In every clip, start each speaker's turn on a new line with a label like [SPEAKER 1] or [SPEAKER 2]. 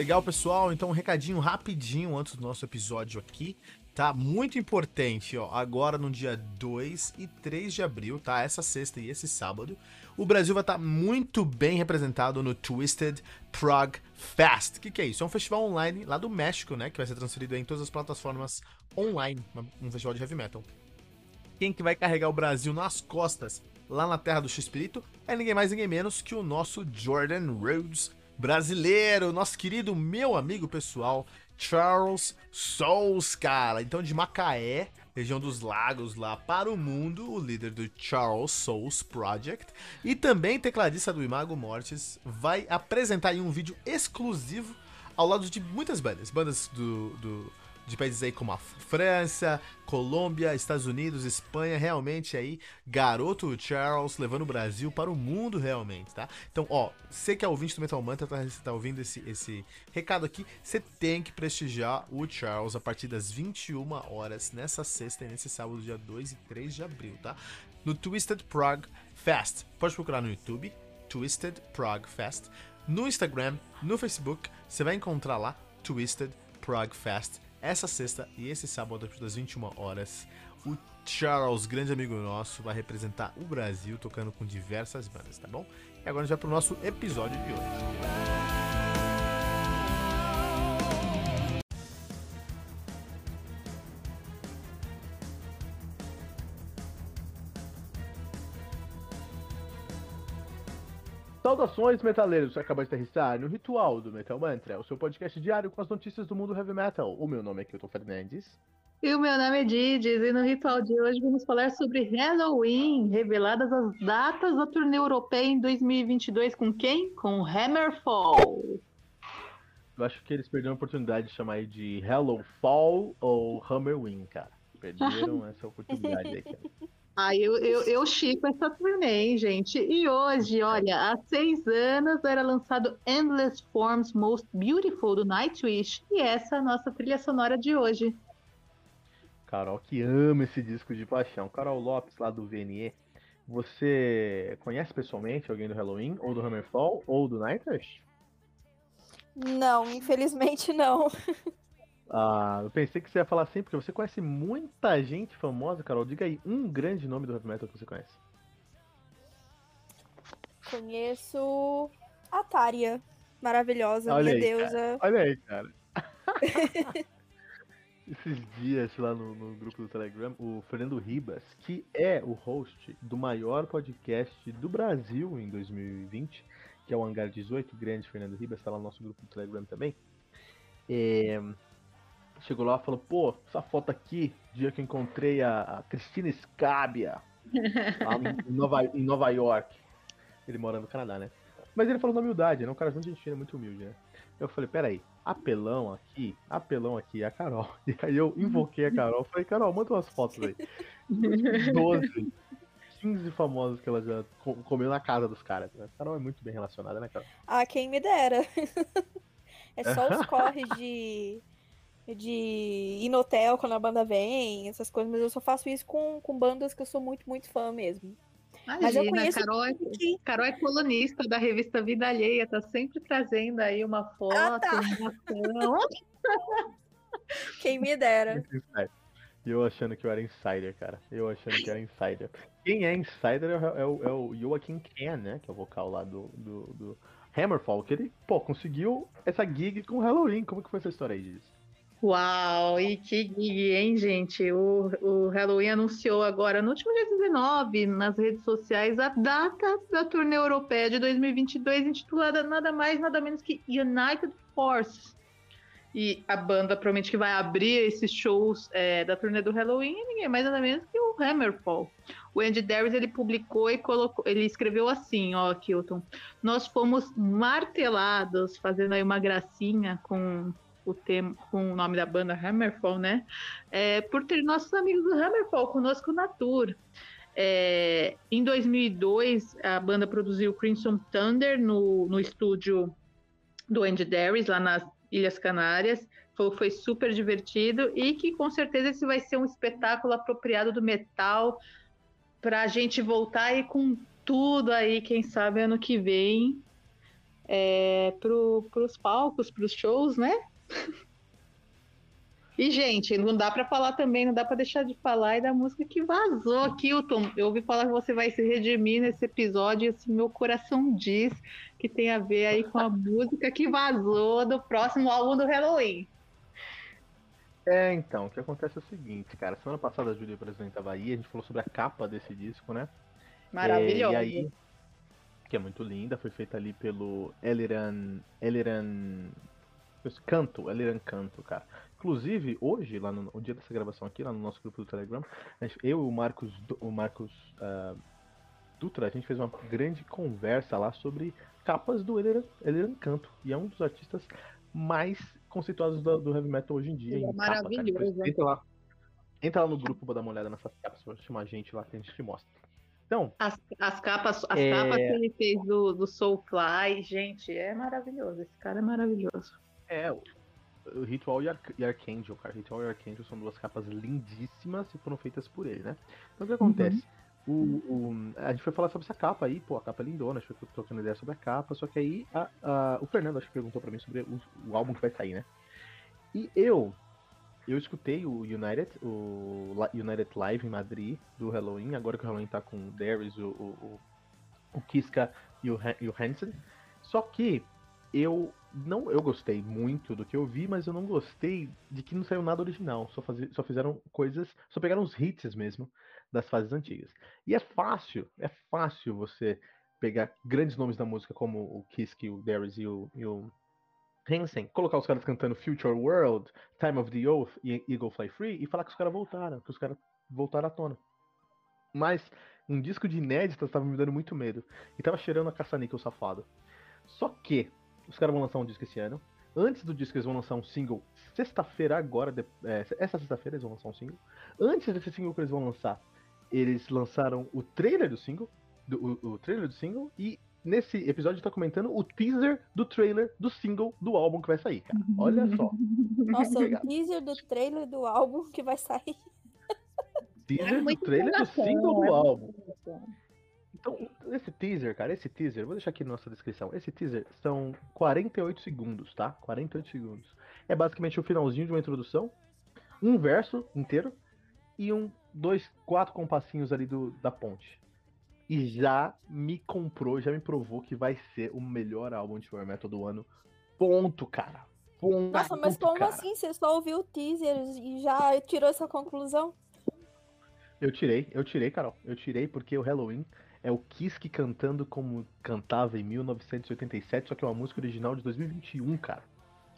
[SPEAKER 1] Legal, pessoal. Então, um recadinho rapidinho antes do nosso episódio aqui, tá? Muito importante, ó. Agora no dia 2 e 3 de abril, tá? Essa sexta e esse sábado, o Brasil vai estar tá muito bem representado no Twisted Prague Fest. O que, que é isso? É um festival online lá do México, né? Que vai ser transferido em todas as plataformas online. Um festival de heavy metal. Quem que vai carregar o Brasil nas costas lá na terra do X-Espírito é ninguém mais, ninguém menos que o nosso Jordan Rhodes brasileiro, nosso querido meu amigo pessoal, Charles Souls, cara. Então, de Macaé, região dos lagos lá para o mundo, o líder do Charles Souls Project e também tecladista do Imago Mortis, vai apresentar em um vídeo exclusivo ao lado de muitas bandas, bandas do, do de países aí como a França, Colômbia, Estados Unidos, Espanha, realmente aí, garoto Charles levando o Brasil para o mundo realmente, tá? Então, ó, você que é ouvinte do Metal Mantra, tá, tá ouvindo esse, esse recado aqui, você tem que prestigiar o Charles a partir das 21 horas nessa sexta e nesse sábado, dia 2 e 3 de abril, tá? No Twisted Prague Fest. Pode procurar no YouTube, Twisted Prague Fest. No Instagram, no Facebook, você vai encontrar lá Twisted Prague Fest essa sexta e esse sábado, das 21 horas, o Charles, grande amigo nosso, vai representar o Brasil tocando com diversas bandas, tá bom? E agora a gente vai pro nosso episódio de hoje. Saudações, metaleiros! Você acabou de aterrissar no Ritual do Metal Mantra, o seu podcast diário com as notícias do mundo heavy metal. O meu nome é Kilton Fernandes.
[SPEAKER 2] E o meu nome é Didis, e no Ritual de hoje vamos falar sobre Halloween, reveladas as datas da turnê europeia em 2022 com quem? Com Hammerfall.
[SPEAKER 1] Eu acho que eles perderam a oportunidade de chamar de Hallowfall ou Hammerwing, cara. Perderam essa oportunidade aí, cara.
[SPEAKER 2] Ah, eu, eu, eu chico essa turnê, hein, gente? E hoje, olha, há seis anos era lançado Endless Forms Most Beautiful do Nightwish. E essa é a nossa trilha sonora de hoje.
[SPEAKER 1] Carol, que ama esse disco de paixão. Carol Lopes, lá do VNE. Você conhece pessoalmente alguém do Halloween, ou do Hammerfall, ou do Nightwish?
[SPEAKER 3] Não, infelizmente não.
[SPEAKER 1] Ah, eu pensei que você ia falar assim, porque você conhece muita gente famosa, Carol. Diga aí um grande nome do heavy metal que você conhece.
[SPEAKER 3] Conheço a Tária, maravilhosa,
[SPEAKER 1] olha
[SPEAKER 3] minha
[SPEAKER 1] aí,
[SPEAKER 3] deusa.
[SPEAKER 1] Cara. Olha aí, cara. Esses dias lá no, no, grupo do Telegram, o Fernando Ribas, que é o host do maior podcast do Brasil em 2020, que é o Hangar 18, grande Fernando Ribas, está lá no nosso grupo do Telegram também. É, chegou lá e falou, pô, essa foto aqui, dia que eu encontrei a, a Cristina Scabia, lá em Nova, em Nova York. Ele mora no Canadá, né? Mas ele falou na humildade, ele é um cara muito gentil, muito humilde, né? Eu falei, peraí, apelão aqui, apelão aqui é a Carol. E aí eu invoquei a Carol, falei, Carol, manda umas fotos aí. 12, 15 famosos que ela já comeu na casa dos caras. Né? A Carol é muito bem relacionada, né, Carol?
[SPEAKER 3] Ah, quem me dera. é só os corres de de ir no hotel quando a banda vem, essas coisas, mas eu só faço isso com, com bandas que eu sou muito, muito fã mesmo.
[SPEAKER 2] Imagina, mas eu conheço Carol, é, que... Carol é colunista da revista Vida Alheia, tá sempre trazendo aí uma foto, ah, tá. uma
[SPEAKER 3] Quem me dera.
[SPEAKER 1] E eu achando que eu era insider, cara. Eu achando que era insider. Quem é insider é o, é o, é o Joaquim Ken, né? Que é o vocal lá do, do, do Hammerfall. Que ele, pô, conseguiu essa gig com Halloween. Como que foi essa história aí disso?
[SPEAKER 2] Uau, e que gig, hein, gente? O, o Halloween anunciou agora, no último dia 19, nas redes sociais, a data da turnê europeia de 2022, intitulada nada mais, nada menos que United Force. E a banda promete que vai abrir esses shows é, da turnê do Halloween e ninguém mais nada menos que o Hammerfall. O Andy Darius ele publicou e colocou, ele escreveu assim, ó, Kilton. Nós fomos martelados, fazendo aí uma gracinha com o tema, com o nome da banda Hammerfall, né? É, por ter nossos amigos do Hammerfall conosco na tour. É, em 2002, a banda produziu Crimson Thunder no, no estúdio do Andy Darius, lá nas Ilhas Canárias. Foi, foi super divertido e que com certeza esse vai ser um espetáculo apropriado do metal para a gente voltar aí com tudo aí, quem sabe ano que vem é, pro, pros palcos, pros shows, né? E, gente, não dá para falar também, não dá para deixar de falar e da música que vazou, Kilton. Eu ouvi falar que você vai se redimir nesse episódio, e assim, meu coração diz que tem a ver aí com a música que vazou do próximo álbum do Halloween.
[SPEAKER 1] É, então, o que acontece é o seguinte, cara. Semana passada a Júlia apresentava aí, a gente falou sobre a capa desse disco, né?
[SPEAKER 2] Maravilhoso.
[SPEAKER 1] É, e aí, que é muito linda, foi feita ali pelo Eliran. Eliran. Canto, Eliran Canto, cara. Inclusive, hoje, lá no, no dia dessa gravação aqui, lá no nosso grupo do Telegram, eu e o Marcos, o Marcos uh, Dutra, a gente fez uma grande conversa lá sobre capas do Eliran, Eliran Canto. E é um dos artistas mais conceituados do, do heavy metal hoje em dia.
[SPEAKER 2] É maravilhoso.
[SPEAKER 1] Capa, entra, lá, entra lá no grupo pra dar uma olhada nessas capas, pra chamar a gente lá que a gente te mostra. Então,
[SPEAKER 2] as, as capas, as
[SPEAKER 1] é...
[SPEAKER 2] capas que ele fez do, do Soulfly, gente, é maravilhoso. Esse cara é maravilhoso.
[SPEAKER 1] É, o Ritual e, Ar e Archangel, cara. Ritual e Archangel são duas capas lindíssimas e foram feitas por ele, né? Então o que acontece? Uhum. O, o, a gente foi falar sobre essa capa aí, pô, a capa é lindona, a gente foi trocando ideia sobre a capa, só que aí a, a, o Fernando acho que perguntou pra mim sobre o, o, álbum que vai sair, né? E eu, eu escutei o United, o United Live em Madrid, do Halloween, agora que o Halloween tá com o Darius, o, o, o Kiska e o, e o Hansen, só que eu não eu gostei muito do que eu vi, mas eu não gostei de que não saiu nada original. Só, faz, só fizeram coisas. Só pegaram os hits mesmo das fases antigas. E é fácil, é fácil você pegar grandes nomes da música como o Kiske, o Darius e o, e o Hansen, colocar os caras cantando Future World, Time of the Oath e Eagle Fly Free e falar que os caras voltaram, que os caras voltaram à tona. Mas um disco de inéditas estava me dando muito medo. E tava cheirando a caça-níquel safado. Só que os caras vão lançar um disco esse ano. Antes do disco, eles vão lançar um single sexta-feira, agora. De, é, essa sexta-feira, eles vão lançar um single. Antes desse single que eles vão lançar, eles lançaram o trailer do single. Do, o, o trailer do single. E nesse episódio tá comentando o teaser do trailer do single do álbum que vai sair, cara. Olha só.
[SPEAKER 3] Nossa, o teaser do trailer do álbum que vai sair.
[SPEAKER 1] Teaser é do trailer do single do é álbum. Então, esse teaser, cara, esse teaser, vou deixar aqui na nossa descrição. Esse teaser são 48 segundos, tá? 48 segundos. É basicamente o finalzinho de uma introdução, um verso inteiro e um, dois, quatro compassinhos ali do, da ponte. E já me comprou, já me provou que vai ser o melhor álbum de power metal do ano. Ponto, cara. Ponto,
[SPEAKER 3] Nossa, mas como
[SPEAKER 1] cara.
[SPEAKER 3] assim? Você só ouviu o teaser e já tirou essa conclusão?
[SPEAKER 1] Eu tirei, eu tirei, Carol. Eu tirei porque o Halloween é o Kiske cantando como cantava em 1987, só que é uma música original de 2021, cara.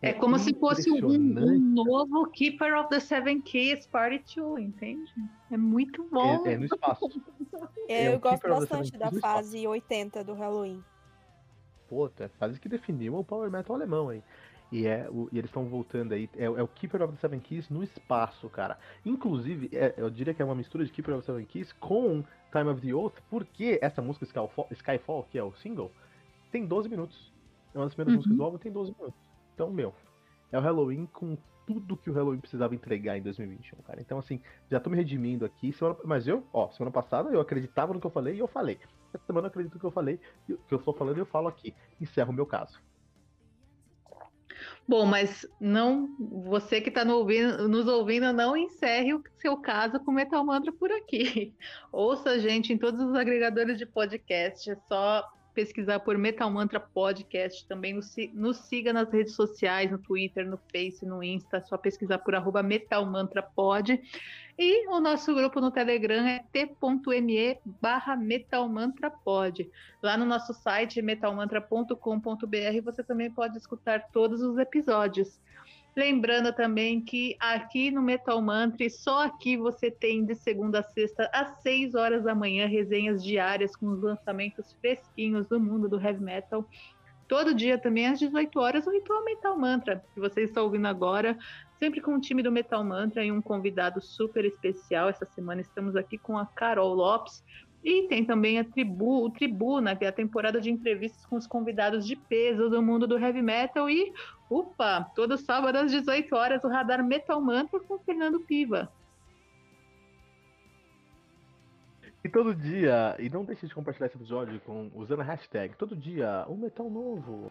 [SPEAKER 2] É, é como se fosse um, um, novo Keeper of the Seven Keys Party 2, entende? É muito bom.
[SPEAKER 1] É, é no espaço.
[SPEAKER 3] É, eu gosto bastante da fase 80 do Halloween.
[SPEAKER 1] Pô, é a fase que definiu o Power Metal alemão aí. E, é, o, e eles estão voltando aí. É, é, o Keeper of the Seven Keys no espaço, cara. Inclusive, é, eu diria que é uma mistura de Keeper of the Seven Keys com Time of the Oath, porque essa música Skyfall, Skyfall que é o single, tem 12 minutos. É uma das primeiras uhum. músicas do álbum, tem 12 minutos. Então, meu, é o Halloween com tudo que o Halloween precisava entregar em 2021, cara. Então, assim, já tô me redimindo aqui. Semana, mas eu, ó, semana passada eu acreditava no que eu falei e eu falei. Essa semana eu acredito no que eu falei, que eu estou falando e eu falo aqui. Encerro o meu caso.
[SPEAKER 2] Bom, mas não, você que está nos ouvindo, não encerre o seu caso com Metal Mantra por aqui. Ouça a gente em todos os agregadores de podcast, é só pesquisar por Metal Mantra Podcast, também nos, siga nas redes sociais, no Twitter, no Face, no Insta, é só pesquisar por arroba Metal Mantra Pod. E o nosso grupo no Telegram é t.me barra metalmantrapod. Lá no nosso site metalmantra.com.br você também pode escutar todos os episódios. Lembrando também que aqui no Metal Mantra, só aqui você tem de segunda a sexta às 6 horas da manhã resenhas diárias com os lançamentos fresquinhos do mundo do heavy metal. Todo dia também às 18 horas o Ritual Metal Mantra, que você está ouvindo agora, sempre com o time do Metal Mantra e um convidado super especial. Essa semana estamos aqui com a Carol Lopes, e tem também a tribu, o Tribuna, que é a temporada de entrevistas com os convidados de peso do mundo do heavy metal. E, upa, todo sábado às 18 horas, o Radar Metal Mantra com Fernando Piva.
[SPEAKER 4] E todo dia, e não deixe de compartilhar esse episódio com, usando a hashtag, todo dia, um metal novo.